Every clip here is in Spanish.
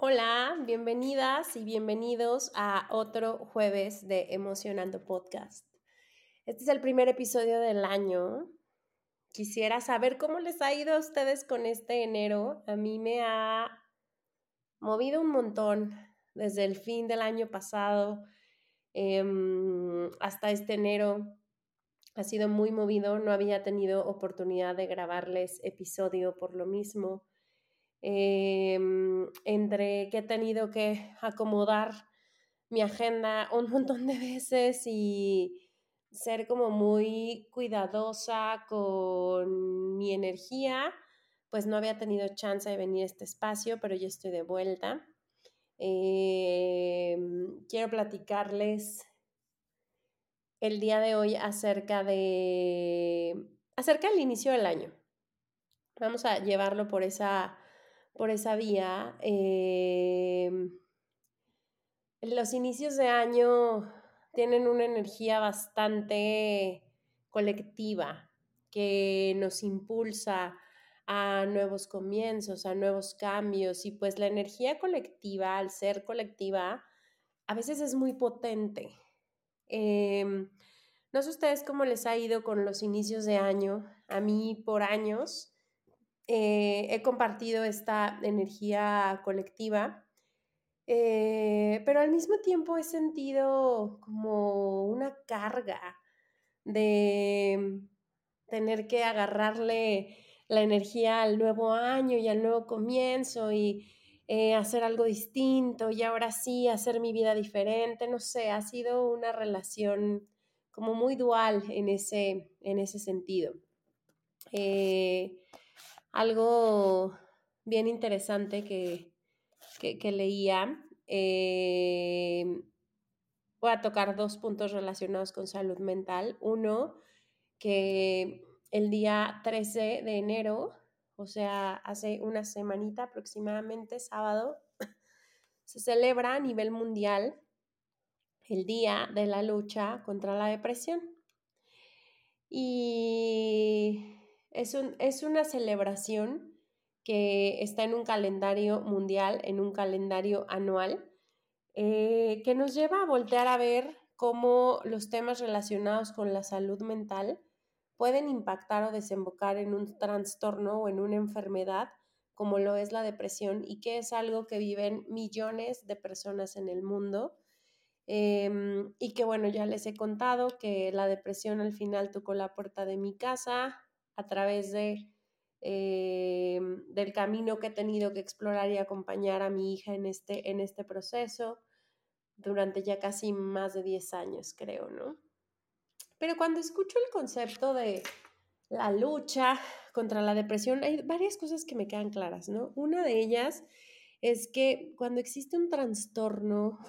Hola, bienvenidas y bienvenidos a otro jueves de Emocionando Podcast. Este es el primer episodio del año. Quisiera saber cómo les ha ido a ustedes con este enero. A mí me ha movido un montón desde el fin del año pasado em, hasta este enero. Ha sido muy movido, no había tenido oportunidad de grabarles episodio por lo mismo. Em, entre que he tenido que acomodar mi agenda un montón de veces y ser como muy cuidadosa con mi energía, pues no había tenido chance de venir a este espacio, pero ya estoy de vuelta. Em, quiero platicarles el día de hoy acerca de acerca del inicio del año. Vamos a llevarlo por esa por esa vía. Em, los inicios de año tienen una energía bastante colectiva que nos impulsa a nuevos comienzos, a nuevos cambios y pues la energía colectiva, al ser colectiva, a veces es muy potente. Em, no sé ustedes cómo les ha ido con los inicios de año. A mí por años eh, he compartido esta energía colectiva, eh, pero al mismo tiempo he sentido como una carga de tener que agarrarle la energía al nuevo año y al nuevo comienzo y eh, hacer algo distinto y ahora sí hacer mi vida diferente, no sé, ha sido una relación como muy dual en ese, en ese sentido algo bien interesante que, leía. Eh, voy a tocar dos puntos relacionados con salud mental. Uno, que el día 13 de enero, o sea, hace una semanita aproximadamente, sábado, se celebra a nivel mundial el Día de la Lucha contra la Depresión. Y es, una celebración que está en un calendario mundial, en un calendario anual, eh, que nos lleva a voltear a ver cómo los temas relacionados con la salud mental pueden impactar o desembocar en un trastorno o en una enfermedad como lo es la depresión y que es algo que viven millones de personas en el mundo. Em, y que bueno, ya les he contado que la depresión al final tocó la puerta de mi casa, a través de, eh, del camino que he tenido que explorar y acompañar a mi hija en este, en este proceso durante ya casi más de 10 años, creo, ¿no? Pero cuando escucho el concepto de la lucha contra la depresión, hay varias cosas que me quedan claras, ¿no? Una de ellas es que cuando existe un trastorno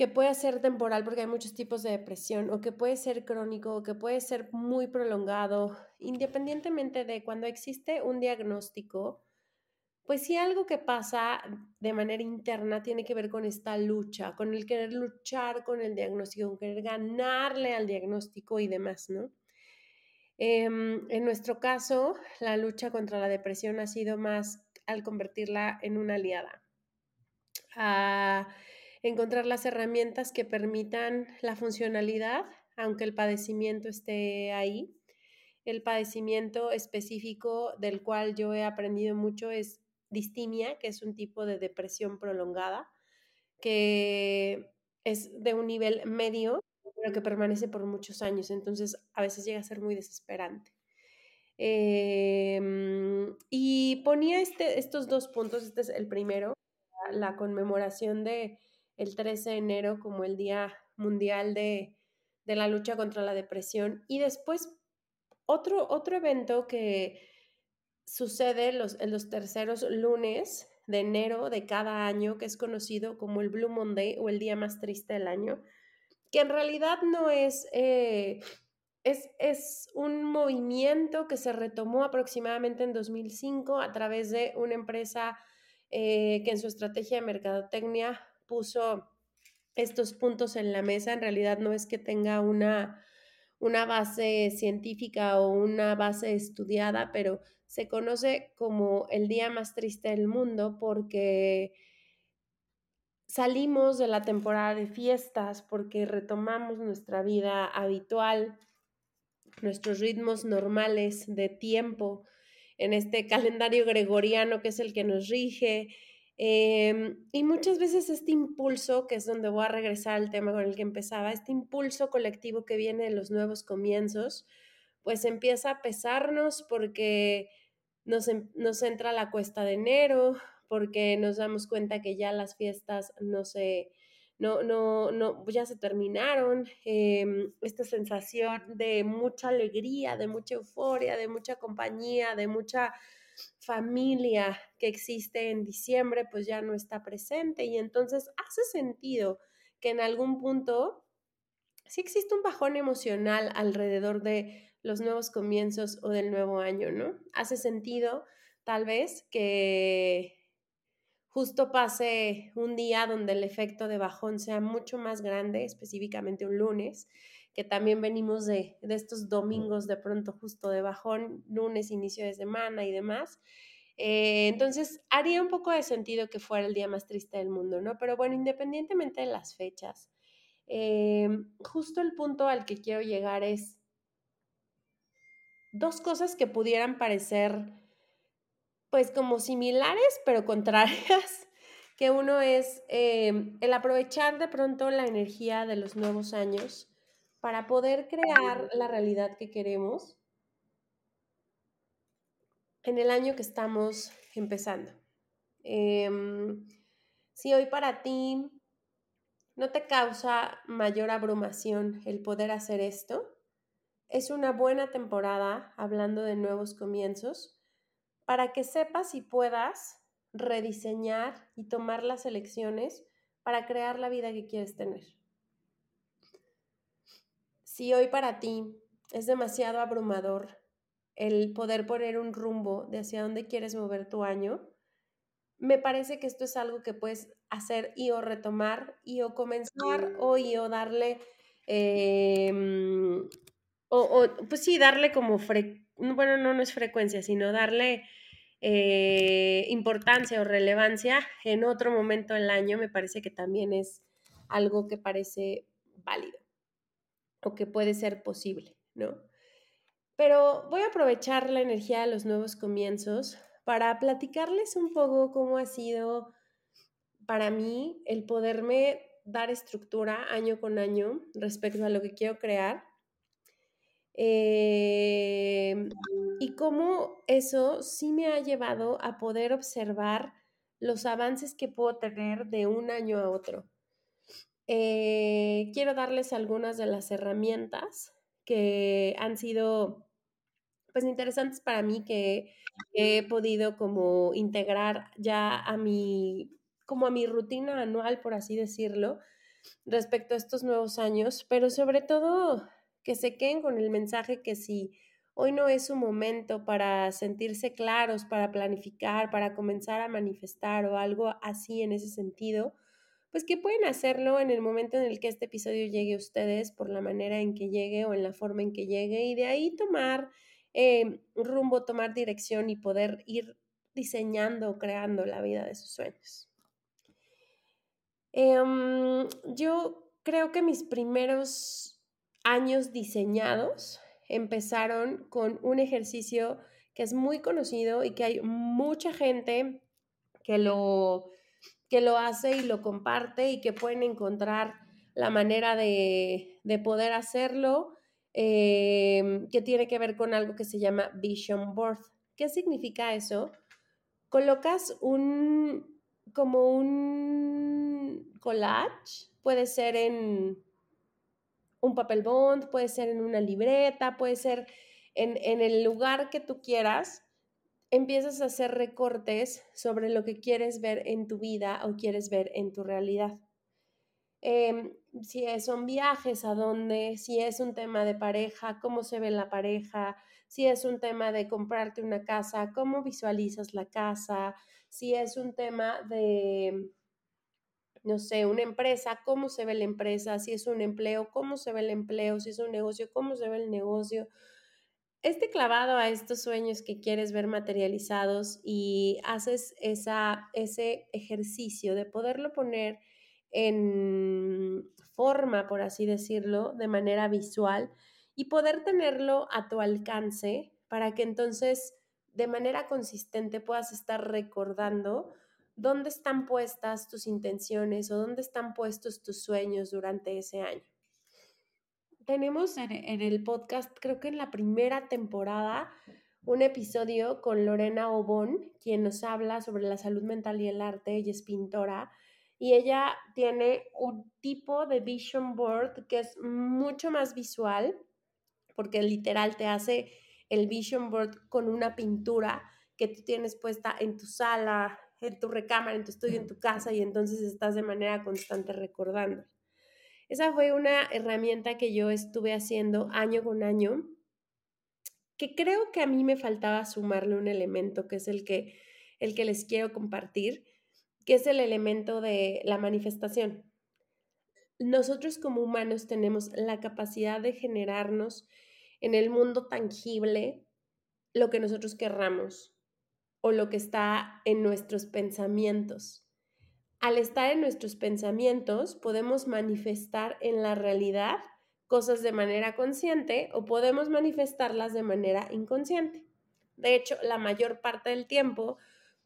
que puede ser temporal porque hay muchos tipos de depresión o que puede ser crónico o que puede ser muy prolongado, independientemente de cuando existe un diagnóstico, pues si algo que pasa de manera interna tiene que ver con esta lucha, con el querer luchar con el diagnóstico, con querer ganarle al diagnóstico y demás, ¿no? Em, en nuestro caso, la lucha contra la depresión ha sido más al convertirla en una aliada. Ah, encontrar las herramientas que permitan la funcionalidad, aunque el padecimiento esté ahí. El padecimiento específico del cual yo he aprendido mucho es distimia, que es un tipo de depresión prolongada, que es de un nivel medio, pero que permanece por muchos años, entonces a veces llega a ser muy desesperante. Em, y ponía este, estos dos puntos, este es el primero, la conmemoración de el 13 de enero como el Día Mundial de, la Lucha contra la Depresión. Y después otro, otro evento que sucede los, en los terceros lunes de enero de cada año, que es conocido como el Blue Monday o el día más triste del año, que en realidad no es, eh, es, es, un movimiento que se retomó aproximadamente en 2005 a través de una empresa eh, que en su estrategia de mercadotecnia puso estos puntos en la mesa. En realidad no es que tenga una, una base científica o una base estudiada, pero se conoce como el día más triste del mundo porque salimos de la temporada de fiestas, porque retomamos nuestra vida habitual, nuestros ritmos normales de tiempo en este calendario gregoriano que es el que nos rige. Em, y muchas veces este impulso, que es donde voy a regresar al tema con el que empezaba, este impulso colectivo que viene de los nuevos comienzos, pues empieza a pesarnos porque nos, entra la cuesta de enero, porque nos damos cuenta que ya las fiestas no se, no, no, no, ya se terminaron, em, esta sensación de mucha alegría, de mucha euforia, de mucha compañía, de mucha familia que existe en diciembre, pues ya no está presente y entonces hace sentido que en algún punto sí existe un bajón emocional alrededor de los nuevos comienzos o del nuevo año, ¿no? Hace sentido, tal vez, que justo pase un día donde el efecto de bajón sea mucho más grande, específicamente un lunes, que también venimos de, estos domingos de pronto justo de bajón, lunes, inicio de semana y demás. Eh, entonces, haría un poco de sentido que fuera el día más triste del mundo, ¿no? Pero bueno, independientemente de las fechas, eh, justo el punto al que quiero llegar es, dos cosas que pudieran parecer pues como similares pero contrarias, que uno es em, el aprovechar de pronto la energía de los nuevos años para poder crear la realidad que queremos en el año que estamos empezando. Em, si hoy para ti no te causa mayor abrumación el poder hacer esto, es una buena temporada, hablando de nuevos comienzos, para que sepas y puedas rediseñar y tomar las elecciones para crear la vida que quieres tener. Si hoy para ti es demasiado abrumador el poder poner un rumbo de hacia dónde quieres mover tu año, me parece que esto es algo que puedes hacer y o retomar y o comenzar o y o darle em, o, pues sí, darle como, bueno, no, no es frecuencia, sino darle eh, importancia o relevancia en otro momento del año, me parece que también es algo que parece válido o que puede ser posible, ¿no? Pero voy a aprovechar la energía de los nuevos comienzos para platicarles un poco cómo ha sido para mí el poderme dar estructura año con año respecto a lo que quiero crear Em, y cómo eso sí me ha llevado a poder observar los avances que puedo tener de un año a otro. Eh, quiero darles algunas de las herramientas que han sido pues interesantes para mí que he podido como integrar ya a mi como a mi rutina anual por así decirlo respecto a estos nuevos años, pero sobre todo que se queden con el mensaje que si hoy no es su momento para sentirse claros, para planificar, para comenzar a manifestar o algo así en ese sentido, pues que pueden hacerlo en el momento en el que este episodio llegue a ustedes, por la manera en que llegue o en la forma en que llegue, y de ahí tomar eh, rumbo, tomar dirección y poder ir diseñando, creando la vida de sus sueños. Em, yo creo que mis primeros años diseñados empezaron con un ejercicio que es muy conocido y que hay mucha gente que lo, que lo hace y lo comparte y que pueden encontrar la manera de, poder hacerlo, em, que tiene que ver con algo que se llama Vision Board. ¿Qué significa eso? Colocas un, como un collage, puede ser en un papel bond, puede ser en una libreta, puede ser en, el lugar que tú quieras, empiezas a hacer recortes sobre lo que quieres ver en tu vida o quieres ver en tu realidad. Em, si son viajes, a dónde, si es un tema de pareja, cómo se ve la pareja, si es un tema de comprarte una casa, cómo visualizas la casa, si es un tema de, no sé, una empresa, cómo se ve la empresa, si es un empleo, cómo se ve el empleo, si es un negocio, cómo se ve el negocio. Este clavado a estos sueños que quieres ver materializados y haces esa, ese ejercicio de poderlo poner en forma, por así decirlo, de manera visual y poder tenerlo a tu alcance para que entonces de manera consistente puedas estar recordando dónde están puestas tus intenciones o dónde están puestos tus sueños durante ese año. Tenemos en, el podcast, creo que en la primera temporada, un episodio con Lorena Obón, quien nos habla sobre la salud mental y el arte. Ella es pintora y ella tiene un tipo de vision board que es mucho más visual, porque literal te hace el vision board con una pintura que tú tienes puesta en tu sala, en tu recámara, en tu estudio, en tu casa, y entonces estás de manera constante recordando. Esa fue una herramienta que yo estuve haciendo año con año, que creo que a mí me faltaba sumarle un elemento que es el que, el que les quiero compartir, que es el elemento de la manifestación. Nosotros como humanos tenemos la capacidad de generarnos en el mundo tangible lo que nosotros querramos o lo que está en nuestros pensamientos. Al estar en nuestros pensamientos podemos manifestar en la realidad cosas de manera consciente o podemos manifestarlas de manera inconsciente. De hecho, la mayor parte del tiempo,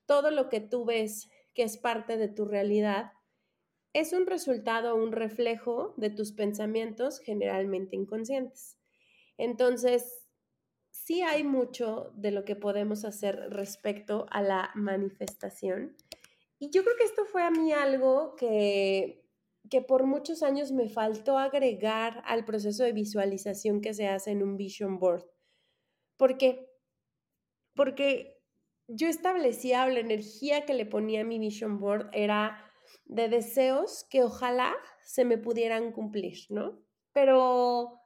todo lo que tú ves que es parte de tu realidad, es un resultado, un reflejo de tus pensamientos generalmente inconscientes. Entonces, sí hay mucho de lo que podemos hacer respecto a la manifestación. Y yo creo que esto fue a mí algo que, que por muchos años me faltó agregar al proceso de visualización que se hace en un vision board. ¿Por qué? Porque yo establecía la energía que le ponía a mi vision board era de deseos que ojalá se me pudieran cumplir, ¿no? Pero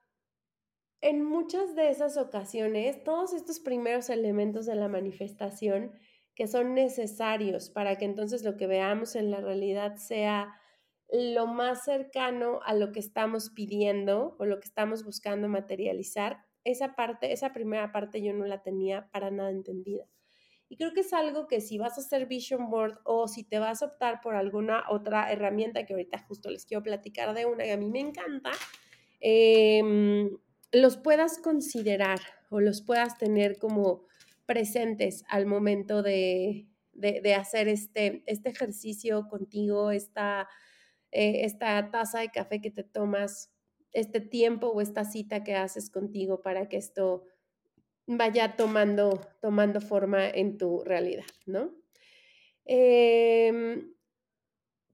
en muchas de esas ocasiones, todos estos primeros elementos de la manifestación que son necesarios para que entonces lo que veamos en la realidad sea lo más cercano a lo que estamos pidiendo o lo que estamos buscando materializar, esa parte, esa primera parte yo no la tenía para nada entendida. Y creo que es algo que si vas a hacer Vision Board o si te vas a optar por alguna otra herramienta, que ahorita justo les quiero platicar de una que a mí me encanta, em, los puedas considerar o los puedas tener como presentes al momento de, hacer este, este ejercicio contigo, esta, eh, esta taza de café que te tomas, este tiempo o esta cita que haces contigo para que esto vaya tomando, tomando forma en tu realidad, ¿no? Em,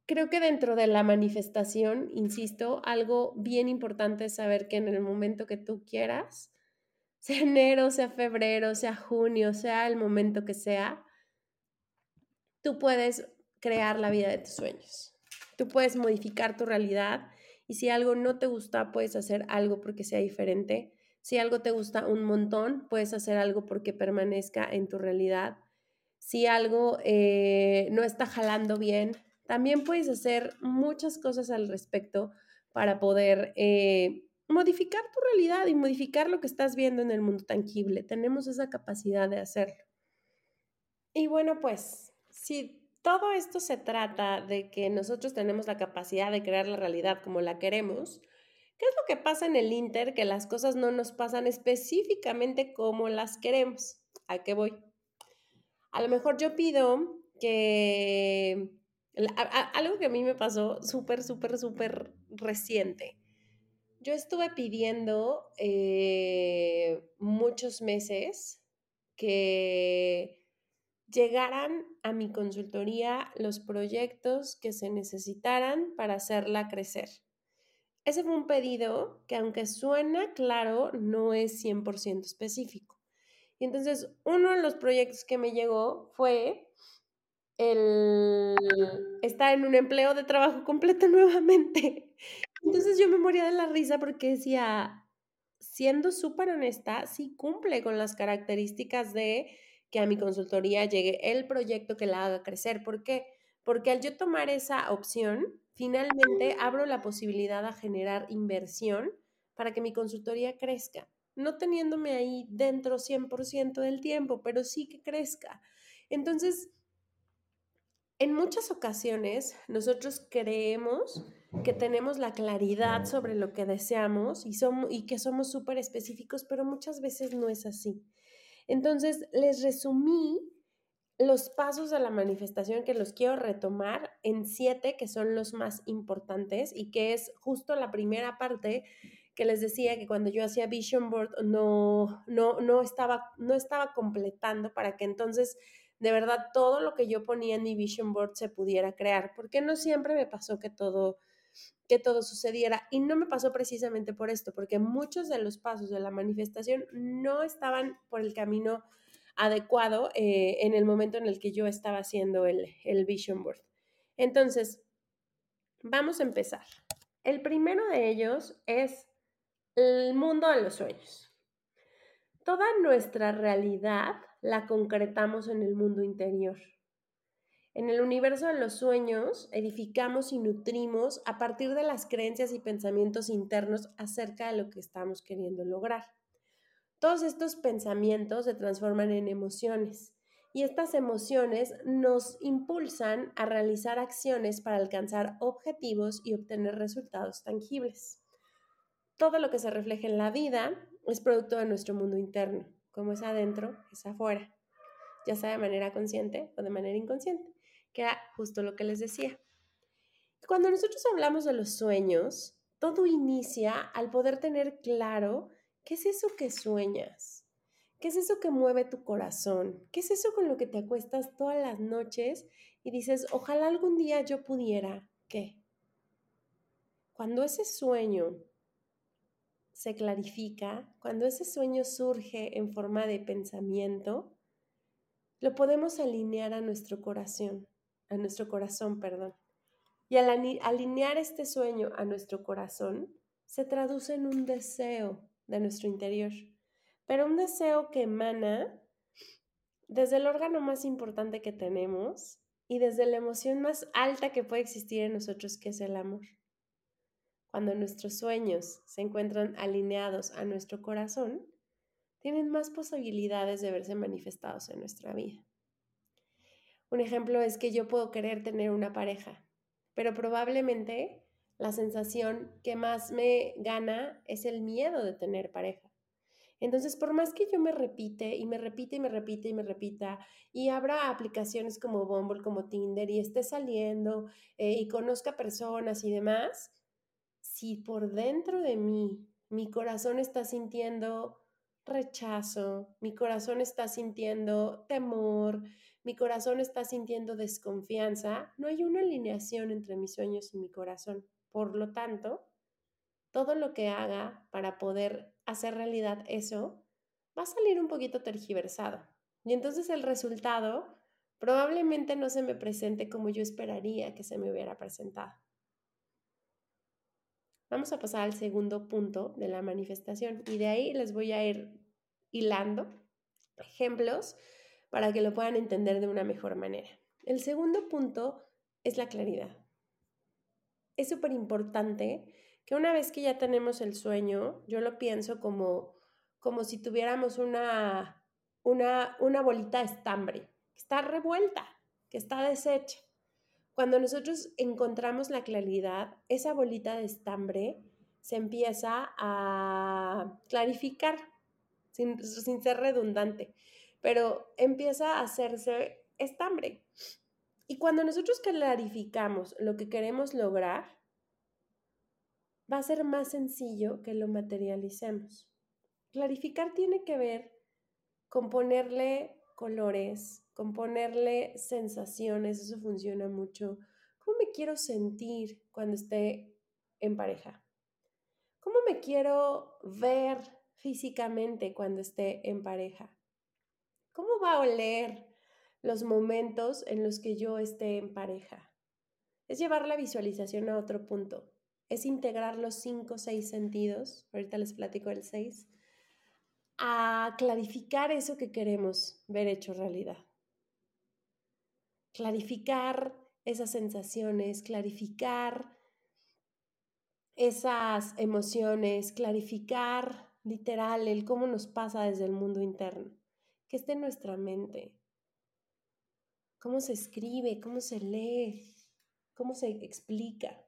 creo que dentro de la manifestación, insisto, algo bien importante es saber que en el momento que tú quieras, sea enero, sea febrero, sea junio, sea el momento que sea, tú puedes crear la vida de tus sueños. Tú puedes modificar tu realidad y si algo no te gusta, puedes hacer algo porque sea diferente si algo te gusta un montón, puedes hacer algo porque permanezca en tu realidad. Si algo eh, no está jalando bien, también puedes hacer muchas cosas al respecto para poder eh, modificar tu realidad y modificar lo que estás viendo en el mundo tangible. Tenemos esa capacidad de hacerlo. Y bueno, pues, si todo esto se trata de que nosotros tenemos la capacidad de crear la realidad como la queremos, ¿Qué es lo que pasa en el Inter? Que las cosas no nos pasan específicamente como las queremos. ¿A qué voy? A lo mejor yo pido que... algo que a mí me pasó súper, súper, súper reciente. Yo estuve pidiendo eh, muchos meses que llegaran a mi consultoría los proyectos que se necesitaran para hacerla crecer. Ese fue un pedido que aunque suena claro, no es 100% específico. Y entonces uno de los proyectos que me llegó fue el estar en un empleo de trabajo completo nuevamente. Entonces yo me moría de la risa porque decía, siendo súper honesta, sí cumple con las características de que a mi consultoría llegue el proyecto que la haga crecer. ¿Por qué? Porque al yo tomar esa opción, finalmente abro la posibilidad a generar inversión para que mi consultoría crezca, no teniéndome ahí dentro 100% del tiempo, pero sí que crezca. Entonces, en muchas ocasiones nosotros creemos que tenemos la claridad sobre lo que deseamos y, somos, y que somos súper específicos, pero muchas veces no es así. Entonces, les resumí los pasos de la manifestación que los quiero retomar en siete, que son los más importantes y que es justo la primera parte que les decía que cuando yo hacía Vision Board no, no, no, estaba, no estaba completando para que entonces de verdad todo lo que yo ponía en mi Vision Board se pudiera crear, porque no siempre me pasó que todo que todo sucediera y no me pasó precisamente por esto, porque muchos de los pasos de la manifestación no estaban por el camino adecuado eh, en el momento en el que yo estaba haciendo el, el Vision Board. Entonces, vamos a empezar. El primero de ellos es el mundo de los sueños. Toda nuestra realidad la concretamos en el mundo interior. En el universo de los sueños edificamos y nutrimos a partir de las creencias y pensamientos internos acerca de lo que estamos queriendo lograr. Todos estos pensamientos se transforman en emociones y estas emociones nos impulsan a realizar acciones para alcanzar objetivos y obtener resultados tangibles. Todo lo que se refleja en la vida es producto de nuestro mundo interno. Como es adentro, es afuera, ya sea de manera consciente o de manera inconsciente, que era justo lo que les decía. Cuando nosotros hablamos de los sueños, todo inicia al poder tener claro qué es eso que sueñas, qué es eso que mueve tu corazón, qué es eso con lo que te acuestas todas las noches y dices, ojalá algún día yo pudiera, ¿qué? Cuando ese sueño se clarifica, cuando ese sueño surge en forma de pensamiento, lo podemos alinear a nuestro corazón, a nuestro corazón, perdón. Y al alinear este sueño a nuestro corazón, se traduce en un deseo de nuestro interior, pero un deseo que emana desde el órgano más importante que tenemos y desde la emoción más alta que puede existir en nosotros, que es el amor. Cuando nuestros sueños se encuentran alineados a nuestro corazón, tienen más posibilidades de verse manifestados en nuestra vida. Un ejemplo es que yo puedo querer tener una pareja, pero probablemente la sensación que más me gana es el miedo de tener pareja. Entonces, por más que yo me repite y me repite y me repite y me repita y abra aplicaciones como Bumble, como Tinder y esté saliendo eh, y conozca personas y demás, si por dentro de mí mi corazón está sintiendo rechazo, mi corazón está sintiendo temor, mi corazón está sintiendo desconfianza, no hay una alineación entre mis sueños y mi corazón. Por lo tanto, todo lo que haga para poder hacer realidad eso va a salir un poquito tergiversado. Y entonces el resultado probablemente no se me presente como yo esperaría que se me hubiera presentado. Vamos a pasar al segundo punto de la manifestación y de ahí les voy a ir hilando ejemplos para que lo puedan entender de una mejor manera. El segundo punto es la claridad. Es súper importante que una vez que ya tenemos el sueño, yo lo pienso como, como si tuviéramos una, una, una bolita de estambre, que está revuelta, que está deshecha. Cuando nosotros encontramos la claridad, esa bolita de estambre se empieza a clarificar, sin, ser redundante, pero empieza a hacerse estambre. Y cuando nosotros clarificamos lo que queremos lograr, va a ser más sencillo que lo materialicemos. Clarificar tiene que ver con ponerle colores, con ponerle sensaciones, eso funciona mucho. ¿Cómo me quiero sentir cuando esté en pareja? ¿Cómo me quiero ver físicamente cuando esté en pareja? Va a oler los momentos en los que yo esté en pareja? Es llevar la visualización a otro punto. Es integrar los cinco o seis sentidos, ahorita les platico el seis, a clarificar eso que queremos ver hecho realidad. Clarificar esas sensaciones, clarificar esas emociones, clarificar literal el cómo nos pasa desde el mundo interno, que esté en nuestra mente, cómo se escribe, cómo se lee, cómo se explica.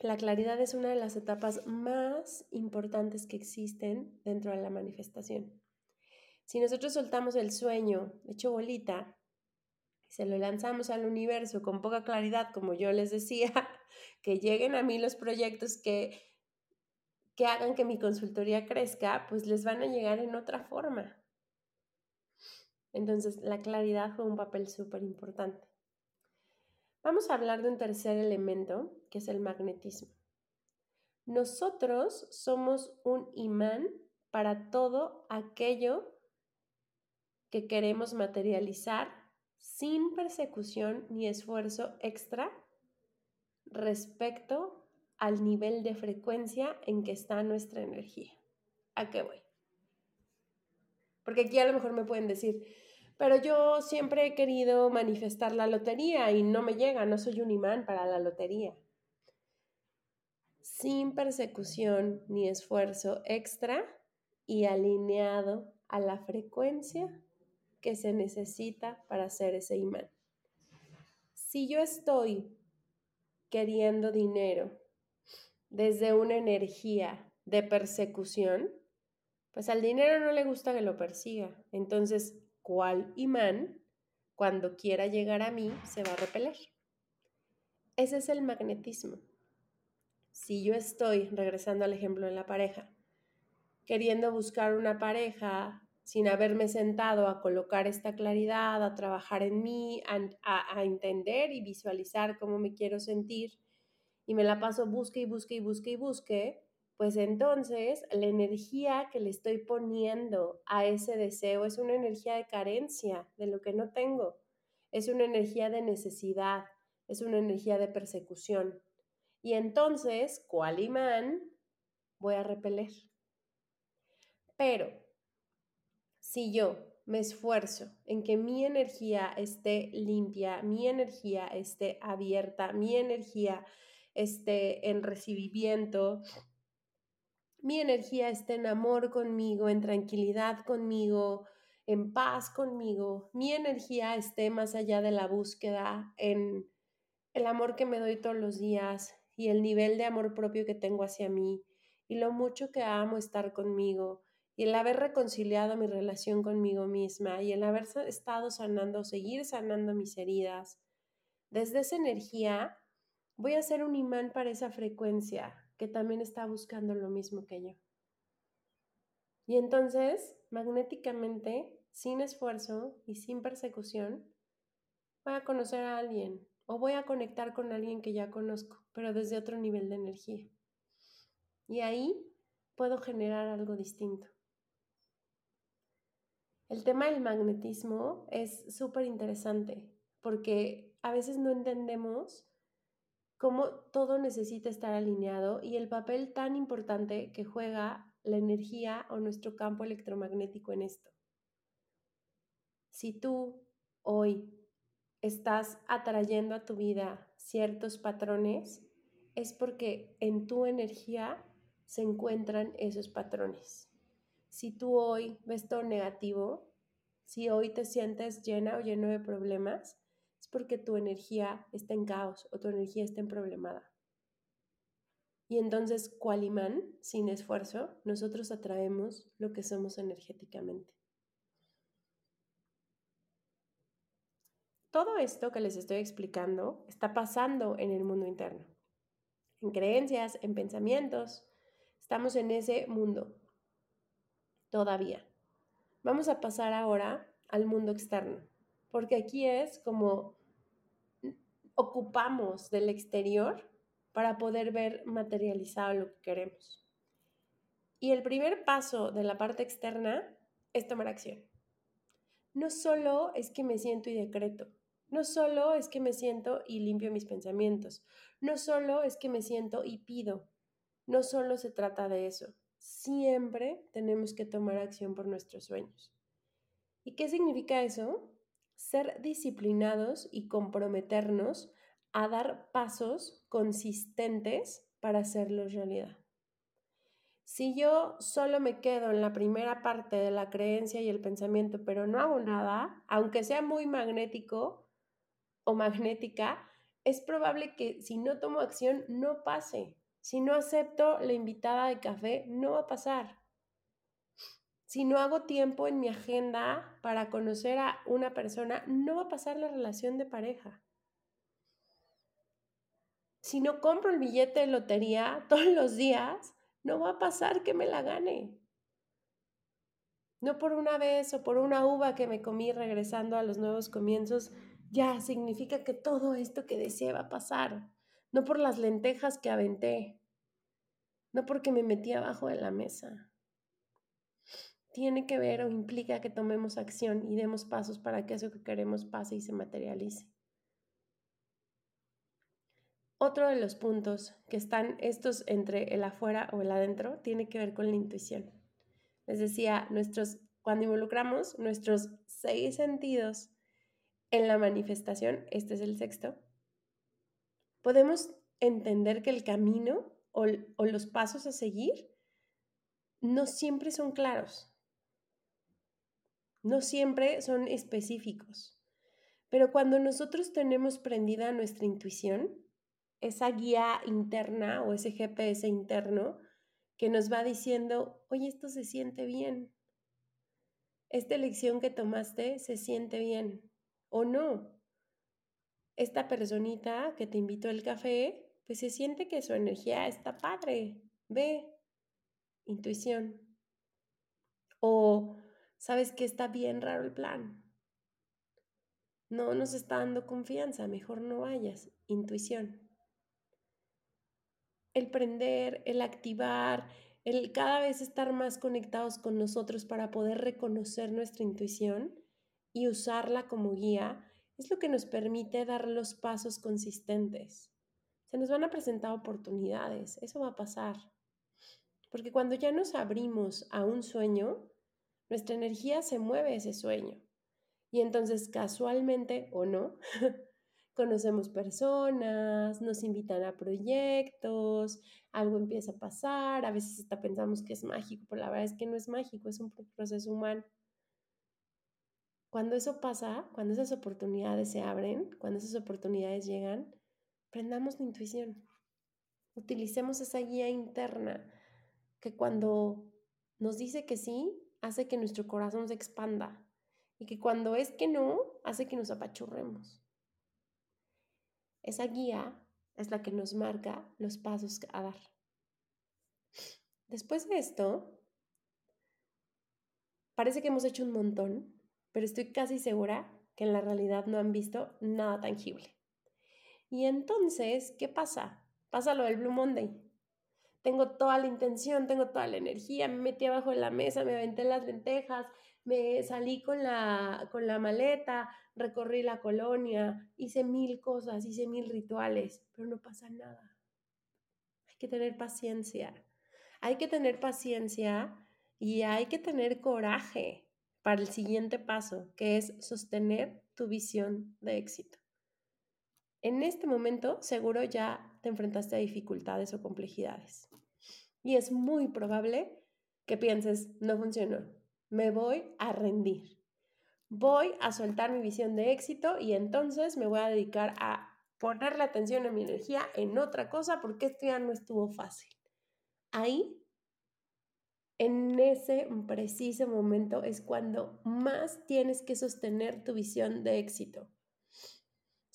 La claridad es una de las etapas más importantes que existen dentro de la manifestación. Si nosotros soltamos el sueño hecho bolita, se lo lanzamos al universo con poca claridad, como yo les decía, que lleguen a mí los proyectos que, que hagan que mi consultoría crezca, pues les van a llegar en otra forma. Entonces, la claridad juega un papel súper importante. Vamos a hablar de un tercer elemento, que es el magnetismo. Nosotros somos un imán para todo aquello que queremos materializar sin persecución ni esfuerzo extra respecto al nivel de frecuencia en que está nuestra energía. ¿A qué voy? Porque aquí a lo mejor me pueden decir, pero yo siempre he querido manifestar la lotería y no me llega, no soy un imán para la lotería. Sin persecución ni esfuerzo extra y alineado a la frecuencia que se necesita para hacer ese imán. Si yo estoy queriendo dinero desde una energía de persecución, pues al dinero no le gusta que lo persiga. Entonces, ¿cuál imán, cuando quiera llegar a mí, se va a repeler? Ese es el magnetismo. Si yo estoy, regresando al ejemplo de la pareja, queriendo buscar una pareja sin haberme sentado a colocar esta claridad, a trabajar en mí, a, entender y visualizar cómo me quiero sentir, y me la paso busque y busque y busque y busque, pues entonces la energía que le estoy poniendo a ese deseo es una energía de carencia, de lo que no tengo, es una energía de necesidad, es una energía de persecución. Y entonces, ¿cuál imán voy a repeler? Pero si yo me esfuerzo en que mi energía esté limpia, mi energía esté abierta, mi energía esté en recibimiento, mi energía esté en amor conmigo, en tranquilidad conmigo, en paz conmigo, mi energía esté más allá de la búsqueda, en el amor que me doy todos los días y el nivel de amor propio que tengo hacia mí y lo mucho que amo estar conmigo y el haber reconciliado mi relación conmigo misma y el haber estado sanando, seguir sanando mis heridas, desde esa energía voy a ser un imán para esa frecuencia que también está buscando lo mismo que yo. Y entonces, magnéticamente, sin esfuerzo y sin persecución, voy a conocer a alguien o voy a conectar con alguien que ya conozco, pero desde otro nivel de energía. Y ahí puedo generar algo distinto. El tema del magnetismo es súper interesante porque a veces no entendemos cómo todo necesita estar alineado y el papel tan importante que juega la energía o nuestro campo electromagnético en esto. Si tú hoy estás atrayendo a tu vida ciertos patrones, es porque en tu energía se encuentran esos patrones. Si tú hoy ves todo negativo, si hoy te sientes llena o lleno de problemas, es porque tu energía está en caos o tu energía está en problemada. Y entonces, cual imán, sin esfuerzo, nosotros atraemos lo que somos energéticamente. Todo esto que les estoy explicando está pasando en el mundo interno, en creencias, en pensamientos. Estamos en ese mundo todavía. Vamos a pasar ahora al mundo externo, porque aquí es como ocupamos del exterior para poder ver materializado lo que queremos. Y el primer paso de la parte externa es tomar acción. No solo es que me siento y decreto, no solo es que me siento y limpio mis pensamientos, no solo es que me siento y pido, no solo se trata de eso, siempre tenemos que tomar acción por nuestros sueños. ¿Y qué significa eso? Ser disciplinados y comprometernos a dar pasos consistentes para hacerlos realidad. Si yo solo me quedo en la primera parte de la creencia y el pensamiento, pero no hago nada, aunque sea muy magnético o magnética, es probable que si no tomo acción no pase. Si no acepto la invitada de café, no va a pasar. Si no hago tiempo en mi agenda para conocer a una persona, no va a pasar la relación de pareja. Si no compro el billete de lotería todos los días, no va a pasar que me la gane. No por una vez o por una uva que me comí regresando a los nuevos comienzos, ya significa que todo esto que deseé va a pasar. No por las lentejas que aventé. No porque me metí abajo de la mesa. Tiene que ver o implica que tomemos acción y demos pasos para que eso que queremos pase y se materialice. Otro de los puntos que están estos entre el afuera o el adentro tiene que ver con la intuición. Les decía, cuando involucramos nuestros seis sentidos en la manifestación, este es el sexto, podemos entender que el camino o los pasos a seguir no siempre son claros, no siempre son específicos. Pero cuando nosotros tenemos prendida nuestra intuición, esa guía interna o ese GPS interno que nos va diciendo, oye, esto se siente bien. Esta elección que tomaste se siente bien o no. Esta personita que te invitó al café, pues se siente que su energía está padre. Ve, intuición. O sabes que está bien raro el plan. No nos está dando confianza, mejor no vayas. Intuición el prender, el activar, el cada vez estar más conectados con nosotros para poder reconocer nuestra intuición y usarla como guía, es lo que nos permite dar los pasos consistentes. Se nos van a presentar oportunidades, eso va a pasar. Porque cuando ya nos abrimos a un sueño, nuestra energía se mueve ese sueño. Y entonces casualmente o no, conocemos personas, nos invitan a proyectos, algo empieza a pasar, a veces hasta pensamos que es mágico, pero la verdad es que no es mágico, es un proceso humano. Cuando eso pasa, cuando esas oportunidades se abren, cuando esas oportunidades llegan, prendamos la intuición. Utilicemos esa guía interna que cuando nos dice que sí, hace que nuestro corazón se expanda y que cuando es que no, hace que nos apachurremos. Esa guía es la que nos marca los pasos a dar. Después de esto, parece que hemos hecho un montón, pero estoy casi segura que en la realidad no han visto nada tangible. Y entonces, ¿qué pasa? Pasa lo del Blue Monday. Tengo toda la intención, tengo toda la energía, me metí abajo de la mesa, me aventé las lentejas, me salí con la, con la maleta, recorrí la colonia, hice mil cosas, hice mil rituales, pero no pasa nada. Hay que tener paciencia. Hay que tener paciencia y hay que tener coraje para el siguiente paso, que es sostener tu visión de éxito. En este momento seguro ya te enfrentaste a dificultades o complejidades. Y es muy probable que pienses, no funcionó, me voy a rendir. Voy a soltar mi visión de éxito y entonces me voy a dedicar a poner la atención en mi energía en otra cosa porque esto ya no estuvo fácil. Ahí, en ese preciso momento, es cuando más tienes que sostener tu visión de éxito.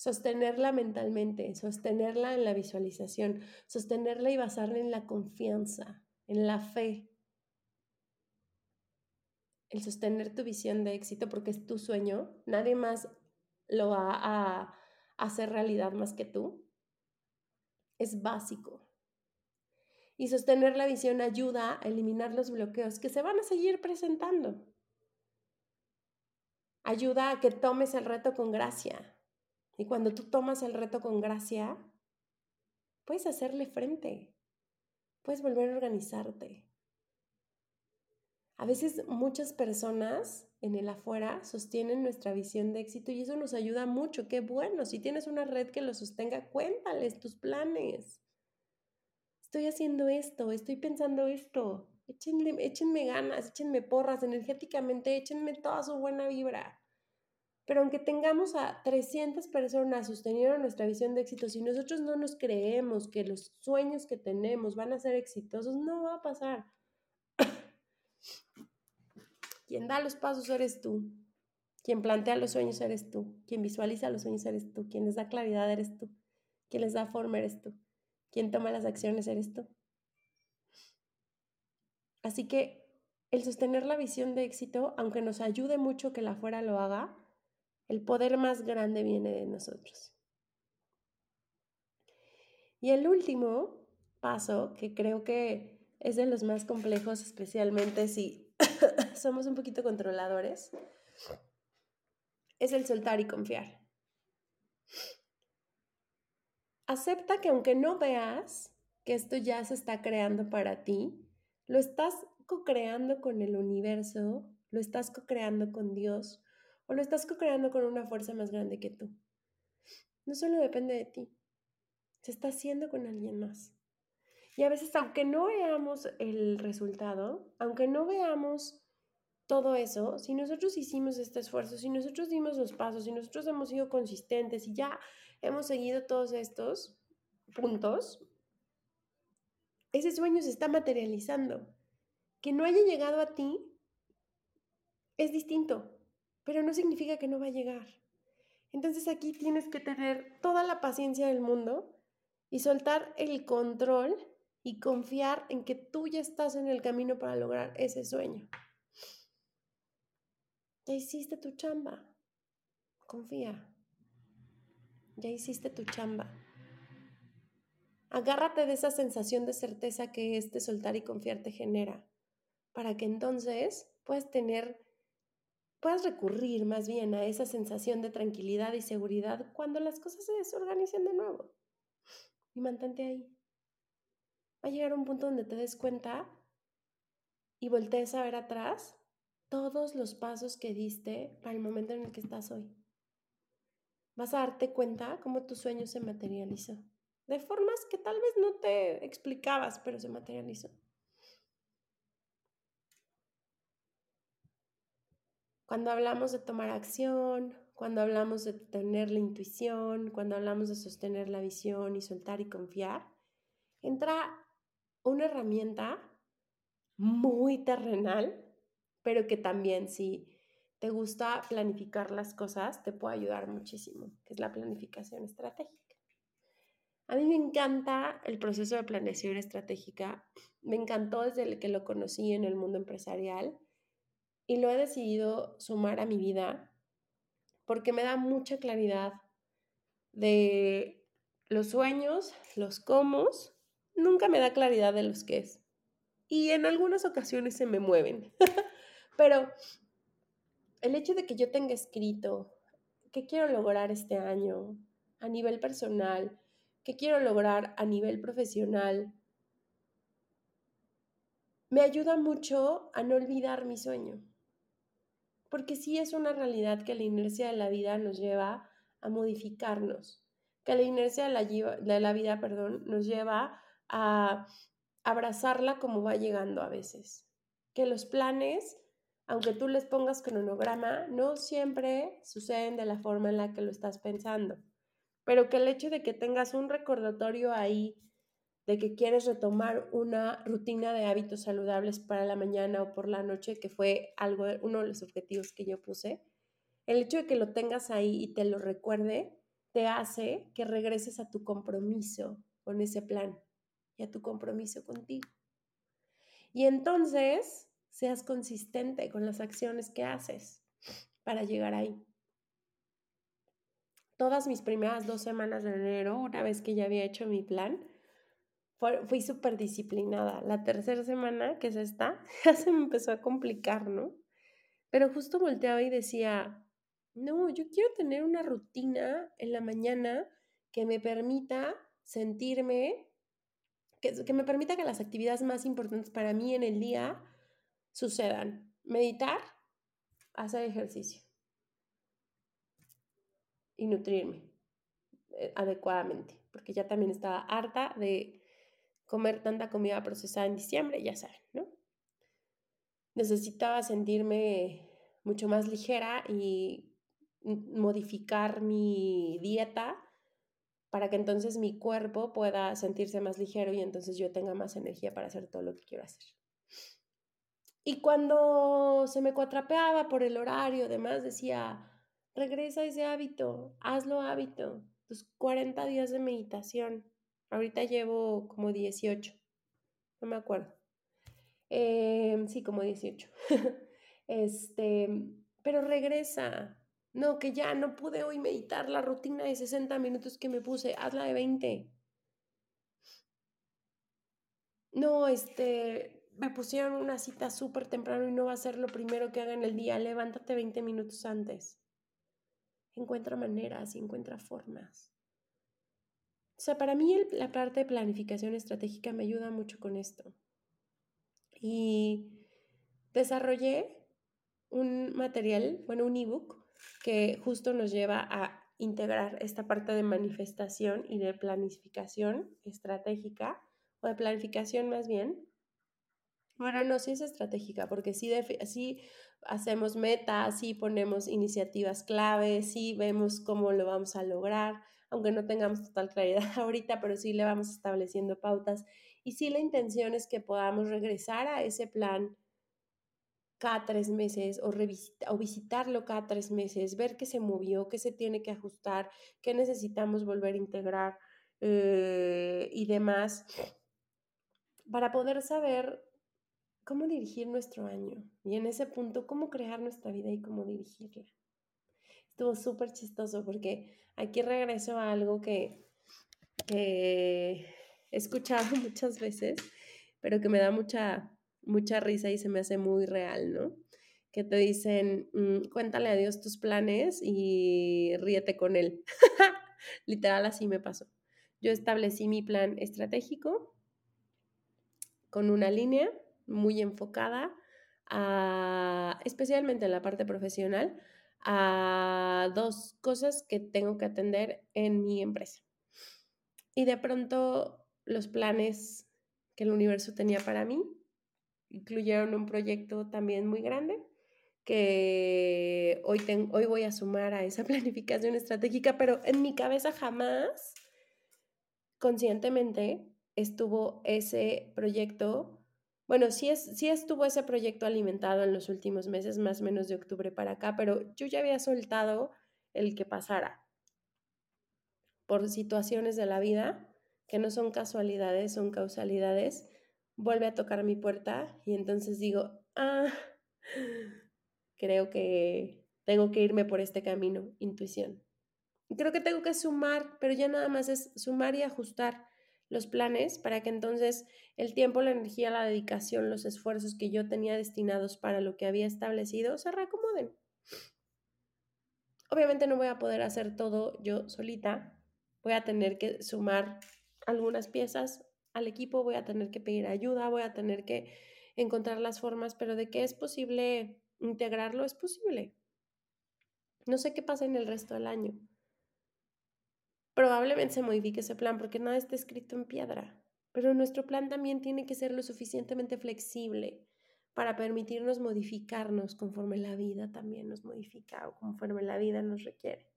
Sostenerla mentalmente, sostenerla en la visualización, sostenerla y basarla en la confianza, en la fe, el sostener tu visión de éxito porque es tu sueño, nadie más lo va a hacer realidad más que tú, es básico. Y sostener la visión ayuda a eliminar los bloqueos que se van a seguir presentando. ayuda a que tomes el reto con gracia. Y cuando tú tomas el reto con gracia, puedes hacerle frente, puedes volver a organizarte. A veces muchas personas en el afuera sostienen nuestra visión de éxito y eso nos ayuda mucho. Qué bueno, si tienes una red que lo sostenga, cuéntales tus planes. Estoy haciendo esto, estoy pensando esto. Échenle, échenme ganas, échenme porras energéticamente, échenme toda su buena vibra. Pero aunque tengamos a 300 personas sosteniendo nuestra visión de éxito, si nosotros no nos creemos que los sueños que tenemos van a ser exitosos, no va a pasar. Quien da los pasos eres tú. Quien plantea los sueños eres tú. Quien visualiza los sueños eres tú. Quien les da claridad eres tú. Quien les da forma eres tú. Quien toma las acciones eres tú. Así que el sostener la visión de éxito, aunque nos ayude mucho que la afuera lo haga, el poder más grande viene de nosotros. Y el último paso, que creo que es de los más complejos, especialmente si somos un poquito controladores, es el soltar y confiar. Acepta que aunque no veas que esto ya se está creando para ti, lo estás co-creando con el universo, lo estás co-creando con Dios, o lo estás co-creando con una fuerza más grande que tú. No solo depende de ti, se está haciendo con alguien más. Y a veces, aunque no veamos el resultado, aunque no veamos todo eso, si nosotros hicimos este esfuerzo, si nosotros dimos los pasos, si nosotros hemos sido consistentes y ya hemos seguido todos estos puntos, ese sueño se está materializando. Que no haya llegado a ti es distinto pero no significa que no va a llegar. Entonces aquí tienes que tener toda la paciencia del mundo y soltar el control y confiar en que tú ya estás en el camino para lograr ese sueño. Ya hiciste tu chamba. Confía. Ya hiciste tu chamba. Agárrate de esa sensación de certeza que este soltar y confiar te genera, para que entonces puedas tener puedas recurrir más bien a esa sensación de tranquilidad y seguridad cuando las cosas se desorganicen de nuevo. Y mantente ahí. Va a llegar un punto donde te des cuenta y voltees a ver atrás todos los pasos que diste para el momento en el que estás hoy. Vas a darte cuenta cómo tu sueño se materializó. De formas que tal vez no te explicabas, pero se materializó. Cuando hablamos de tomar acción, cuando hablamos de tener la intuición, cuando hablamos de sostener la visión y soltar y confiar, entra una herramienta muy terrenal, pero que también si te gusta planificar las cosas, te puede ayudar muchísimo, que es la planificación estratégica. A mí me encanta el proceso de planeación estratégica, me encantó desde el que lo conocí en el mundo empresarial y lo he decidido sumar a mi vida porque me da mucha claridad de los sueños, los cómo, nunca me da claridad de los qué es. Y en algunas ocasiones se me mueven. Pero el hecho de que yo tenga escrito qué quiero lograr este año a nivel personal, qué quiero lograr a nivel profesional, me ayuda mucho a no olvidar mi sueño porque sí es una realidad que la inercia de la vida nos lleva a modificarnos, que la inercia de la, de la vida, perdón, nos lleva a abrazarla como va llegando a veces, que los planes, aunque tú les pongas cronograma, no siempre suceden de la forma en la que lo estás pensando, pero que el hecho de que tengas un recordatorio ahí de que quieres retomar una rutina de hábitos saludables para la mañana o por la noche, que fue algo, uno de los objetivos que yo puse, el hecho de que lo tengas ahí y te lo recuerde, te hace que regreses a tu compromiso con ese plan y a tu compromiso contigo. Y entonces seas consistente con las acciones que haces para llegar ahí. Todas mis primeras dos semanas de enero, una vez que ya había hecho mi plan, fui súper disciplinada. La tercera semana, que es esta, ya se me empezó a complicar, ¿no? Pero justo volteaba y decía, No, yo quiero tener una rutina en la mañana que me permita sentirme, que, que me permita que las actividades más importantes para mí en el día sucedan. Meditar, hacer ejercicio y nutrirme eh, adecuadamente, porque ya también estaba harta de comer tanta comida procesada en diciembre, ya saben, ¿no? Necesitaba sentirme mucho más ligera y modificar mi dieta para que entonces mi cuerpo pueda sentirse más ligero y entonces yo tenga más energía para hacer todo lo que quiero hacer. Y cuando se me cuatrapeaba por el horario, además decía, regresa ese hábito, hazlo hábito, tus 40 días de meditación. Ahorita llevo como 18, no me acuerdo. Em, sí, como 18. este, pero regresa. No, que ya no pude hoy meditar la rutina de 60 minutos que me puse, hazla de 20. No, este, me pusieron una cita súper temprano y no va a ser lo primero que haga en el día. Levántate 20 minutos antes. Encuentra maneras y encuentra formas. O sea, para mí la parte de planificación estratégica me ayuda mucho con esto. Y desarrollé un material, bueno, un ebook que justo nos lleva a integrar esta parte de manifestación y de planificación estratégica, o de planificación más bien, bueno, no, sí es estratégica, porque sí, sí hacemos metas, sí ponemos iniciativas claves, sí vemos cómo lo vamos a lograr, aunque no tengamos total claridad ahorita, pero sí le vamos estableciendo pautas. Y sí la intención es que podamos regresar a ese plan cada tres meses o, o visitarlo cada tres meses, ver qué se movió, qué se tiene que ajustar, qué necesitamos volver a integrar eh, y demás, para poder saber cómo dirigir nuestro año y en ese punto cómo crear nuestra vida y cómo dirigirla. Estuvo súper chistoso porque aquí regreso a algo que, he escuchado muchas veces, pero que me da mucha, mucha risa y se me hace muy real, ¿no? Que te dicen, mm, cuéntale a Dios tus planes y ríete con él. Literal así me pasó. Yo establecí mi plan estratégico con una línea muy enfocada especialmente en la parte profesional, a dos cosas que tengo que atender en mi empresa. Y de pronto los planes que el universo tenía para mí incluyeron un proyecto también muy grande que hoy, hoy voy a sumar a esa planificación estratégica, pero en mi cabeza jamás conscientemente estuvo ese proyecto bueno, sí, es, sí estuvo ese proyecto alimentado en los últimos meses, más o menos de octubre para acá, pero yo ya había soltado el que pasara por situaciones de la vida que no son casualidades, son causalidades, vuelve a tocar mi puerta y entonces digo, ah, creo que tengo que irme por este camino, intuición. Creo que tengo que sumar, pero ya nada más es sumar y ajustar los planes para que entonces el tiempo, la energía, la dedicación, los esfuerzos que yo tenía destinados para lo que había establecido se reacomoden. Obviamente no voy a poder hacer todo yo solita, voy a tener que sumar algunas piezas al equipo, voy a tener que pedir ayuda, voy a tener que encontrar las formas, pero de que es posible integrarlo, es posible. No sé qué pasa en el resto del año probablemente se modifique ese plan porque nada está escrito en piedra. Pero nuestro plan también tiene que ser lo suficientemente flexible para permitirnos modificarnos conforme la vida también nos modifica o conforme la vida nos requiere.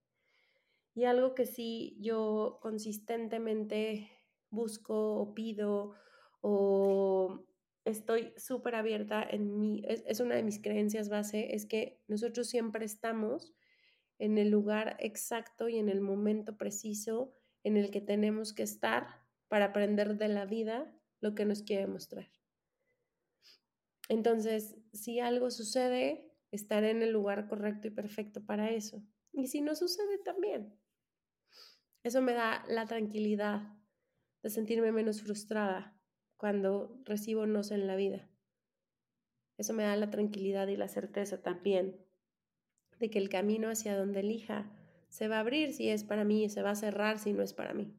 Y algo que sí yo consistentemente busco o pido o estoy súper abierta en mí, es, es, una de mis creencias base, es que nosotros siempre estamos en el lugar exacto y en el momento preciso en el que tenemos que estar para aprender de la vida lo que nos quiere mostrar. Entonces, si algo sucede, estaré en el lugar correcto y perfecto para eso. Y si no sucede, también. Eso me da la tranquilidad de sentirme menos frustrada cuando recibo nos en la vida. Eso me da la tranquilidad y la certeza también de que el camino hacia donde elija se va a abrir si es para mí y se va a cerrar si no es para mí.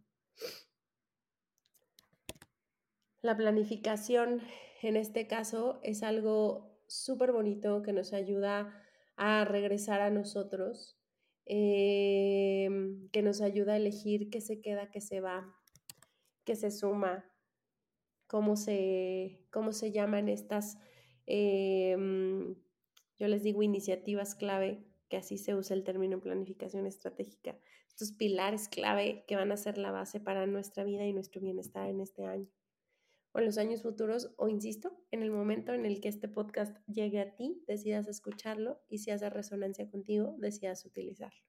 La planificación en este caso es algo súper bonito que nos ayuda a regresar a nosotros, em, que nos ayuda a elegir qué se queda, qué se va, qué se suma, cómo se, cómo se llaman estas, em, yo les digo iniciativas clave, que así se usa el término planificación estratégica, estos pilares clave que van a ser la base para nuestra vida y nuestro bienestar en este año o en los años futuros, o insisto, en el momento en el que este podcast llegue a ti, decidas escucharlo y si hace resonancia contigo, decidas utilizarlo.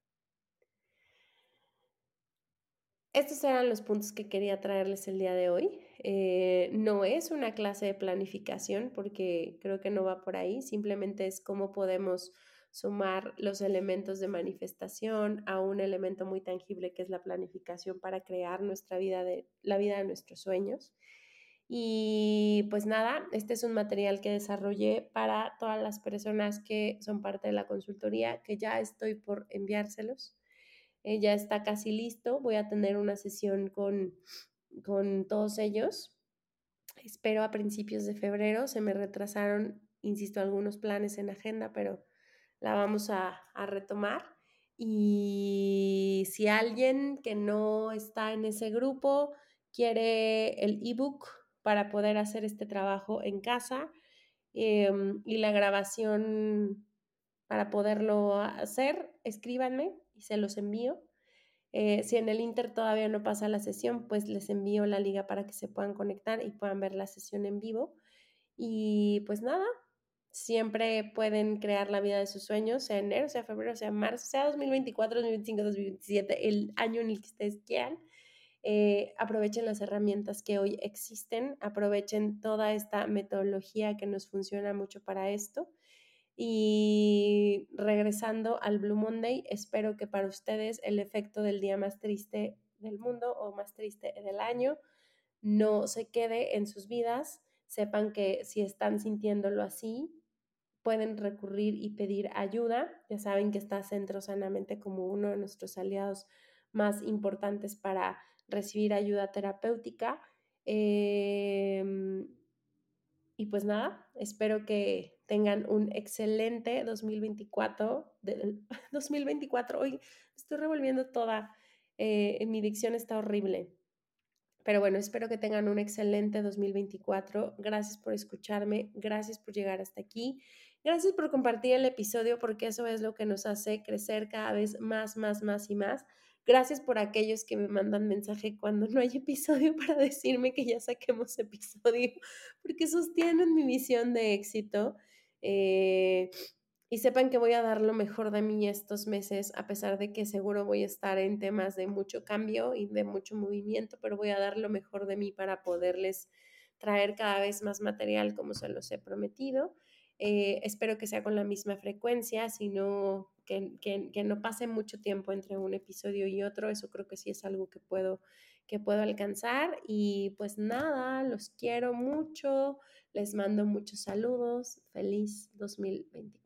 Estos eran los puntos que quería traerles el día de hoy. Eh, no es una clase de planificación porque creo que no va por ahí, simplemente es cómo podemos sumar los elementos de manifestación a un elemento muy tangible que es la planificación para crear nuestra vida de la vida de nuestros sueños. Y pues nada, este es un material que desarrollé para todas las personas que son parte de la consultoría, que ya estoy por enviárselos. Eh, ya está casi listo. Voy a tener una sesión con, con todos ellos. Espero a principios de febrero. Se me retrasaron, insisto, algunos planes en agenda, pero la vamos a, a retomar. Y si alguien que no está en ese grupo quiere el ebook para poder hacer este trabajo en casa em, y la grabación para poderlo hacer, escríbanme y se los envío. Eh, si en el Inter todavía no pasa la sesión, pues les envío la liga para que se puedan conectar y puedan ver la sesión en vivo. Y pues nada, siempre pueden crear la vida de sus sueños, sea enero, sea febrero, sea marzo, sea 2024, 2025, 2027, el año en el que ustedes quieran. Eh, aprovechen las herramientas que hoy existen, aprovechen toda esta metodología que nos funciona mucho para esto. Y regresando al Blue Monday, espero que para ustedes el efecto del día más triste del mundo o más triste del año no se quede en sus vidas. Sepan que si están sintiéndolo así, pueden recurrir y pedir ayuda. Ya saben que está Centro Sanamente como uno de nuestros aliados más importantes para recibir ayuda terapéutica. Em, y pues nada, espero que tengan un excelente 2024. 2024, hoy estoy revolviendo toda, eh, mi dicción está horrible. Pero bueno, espero que tengan un excelente 2024. Gracias por escucharme, gracias por llegar hasta aquí. Gracias por compartir el episodio porque eso es lo que nos hace crecer cada vez más, más, más y más. Gracias por aquellos que me mandan mensaje cuando no hay episodio para decirme que ya saquemos episodio, porque sostienen mi visión de éxito. Eh, y sepan que voy a dar lo mejor de mí estos meses, a pesar de que seguro voy a estar en temas de mucho cambio y de mucho movimiento, pero voy a dar lo mejor de mí para poderles traer cada vez más material como se los he prometido. Eh, espero que sea con la misma frecuencia, sino que, que, no pase mucho tiempo entre un episodio y otro. Eso creo que sí es algo que puedo, que puedo alcanzar. Y pues nada, los quiero mucho. Les mando muchos saludos. Feliz 2020.